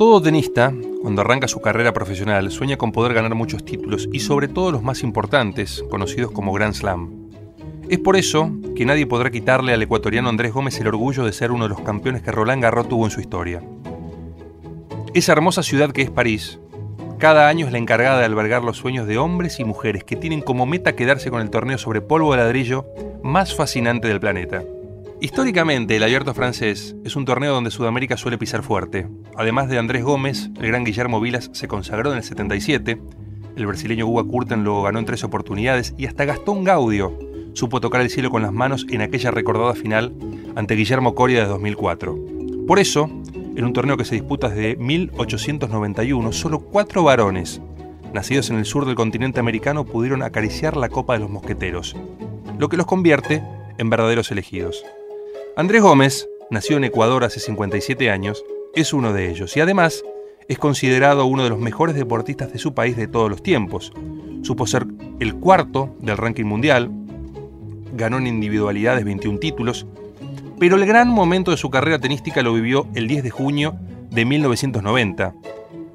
Todo tenista, cuando arranca su carrera profesional, sueña con poder ganar muchos títulos y sobre todo los más importantes, conocidos como Grand Slam. Es por eso que nadie podrá quitarle al ecuatoriano Andrés Gómez el orgullo de ser uno de los campeones que Roland Garros tuvo en su historia. Esa hermosa ciudad que es París, cada año es la encargada de albergar los sueños de hombres y mujeres que tienen como meta quedarse con el torneo sobre polvo de ladrillo más fascinante del planeta. Históricamente, el Abierto Francés es un torneo donde Sudamérica suele pisar fuerte. Además de Andrés Gómez, el gran Guillermo Vilas se consagró en el 77, el brasileño Hugo Curten lo ganó en tres oportunidades y hasta Gastón Gaudio supo tocar el cielo con las manos en aquella recordada final ante Guillermo Coria de 2004. Por eso, en un torneo que se disputa desde 1891, solo cuatro varones, nacidos en el sur del continente americano, pudieron acariciar la copa de los mosqueteros, lo que los convierte en verdaderos elegidos. Andrés Gómez, nació en Ecuador hace 57 años, es uno de ellos y además es considerado uno de los mejores deportistas de su país de todos los tiempos. Supo ser el cuarto del ranking mundial, ganó en individualidades 21 títulos, pero el gran momento de su carrera tenística lo vivió el 10 de junio de 1990,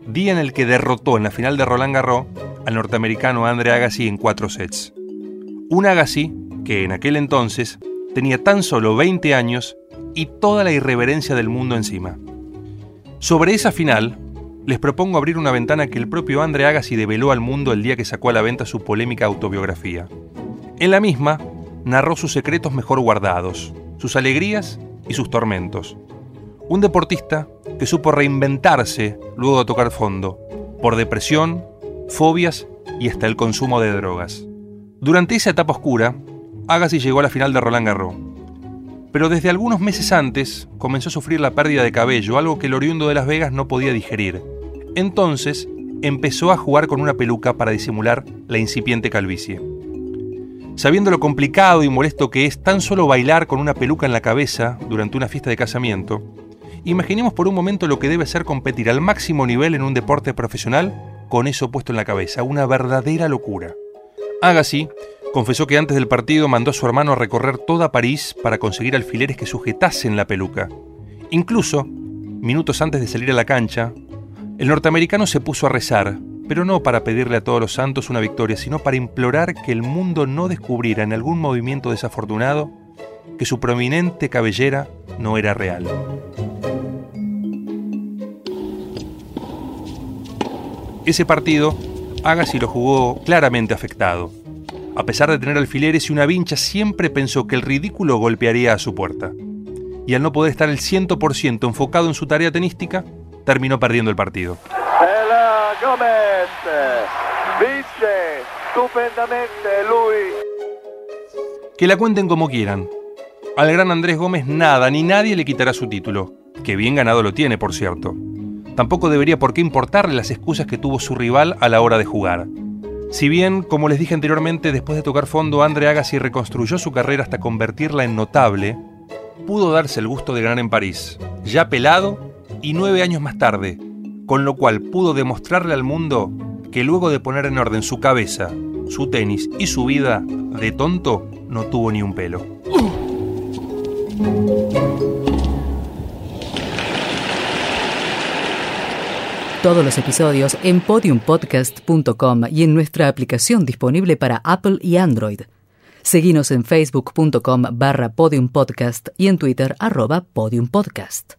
día en el que derrotó en la final de Roland Garros al norteamericano Andre Agassi en cuatro sets. Un Agassi que en aquel entonces tenía tan solo 20 años y toda la irreverencia del mundo encima. Sobre esa final, les propongo abrir una ventana que el propio Andre Agassi develó al mundo el día que sacó a la venta su polémica autobiografía. En la misma, narró sus secretos mejor guardados, sus alegrías y sus tormentos. Un deportista que supo reinventarse luego de tocar fondo, por depresión, fobias y hasta el consumo de drogas. Durante esa etapa oscura, Agassi llegó a la final de Roland Garros. Pero desde algunos meses antes comenzó a sufrir la pérdida de cabello, algo que el oriundo de Las Vegas no podía digerir. Entonces empezó a jugar con una peluca para disimular la incipiente calvicie. Sabiendo lo complicado y molesto que es tan solo bailar con una peluca en la cabeza durante una fiesta de casamiento, imaginemos por un momento lo que debe ser competir al máximo nivel en un deporte profesional con eso puesto en la cabeza, una verdadera locura. Agassi confesó que antes del partido mandó a su hermano a recorrer toda París para conseguir alfileres que sujetasen la peluca. Incluso, minutos antes de salir a la cancha, el norteamericano se puso a rezar, pero no para pedirle a todos los santos una victoria, sino para implorar que el mundo no descubriera en algún movimiento desafortunado que su prominente cabellera no era real. Ese partido, Agassi lo jugó claramente afectado. A pesar de tener alfileres y una vincha, siempre pensó que el ridículo golpearía a su puerta. Y al no poder estar el 100% enfocado en su tarea tenística, terminó perdiendo el partido. Gómez vince estupendamente Que la cuenten como quieran. Al gran Andrés Gómez nada ni nadie le quitará su título, que bien ganado lo tiene, por cierto. Tampoco debería por qué importarle las excusas que tuvo su rival a la hora de jugar. Si bien, como les dije anteriormente, después de tocar fondo, Andre Agassi reconstruyó su carrera hasta convertirla en notable, pudo darse el gusto de ganar en París, ya pelado y nueve años más tarde, con lo cual pudo demostrarle al mundo que luego de poner en orden su cabeza, su tenis y su vida, de tonto no tuvo ni un pelo. Todos los episodios en podiumpodcast.com y en nuestra aplicación disponible para Apple y Android. Seguimos en facebook.com barra podiumpodcast y en Twitter arroba podiumpodcast.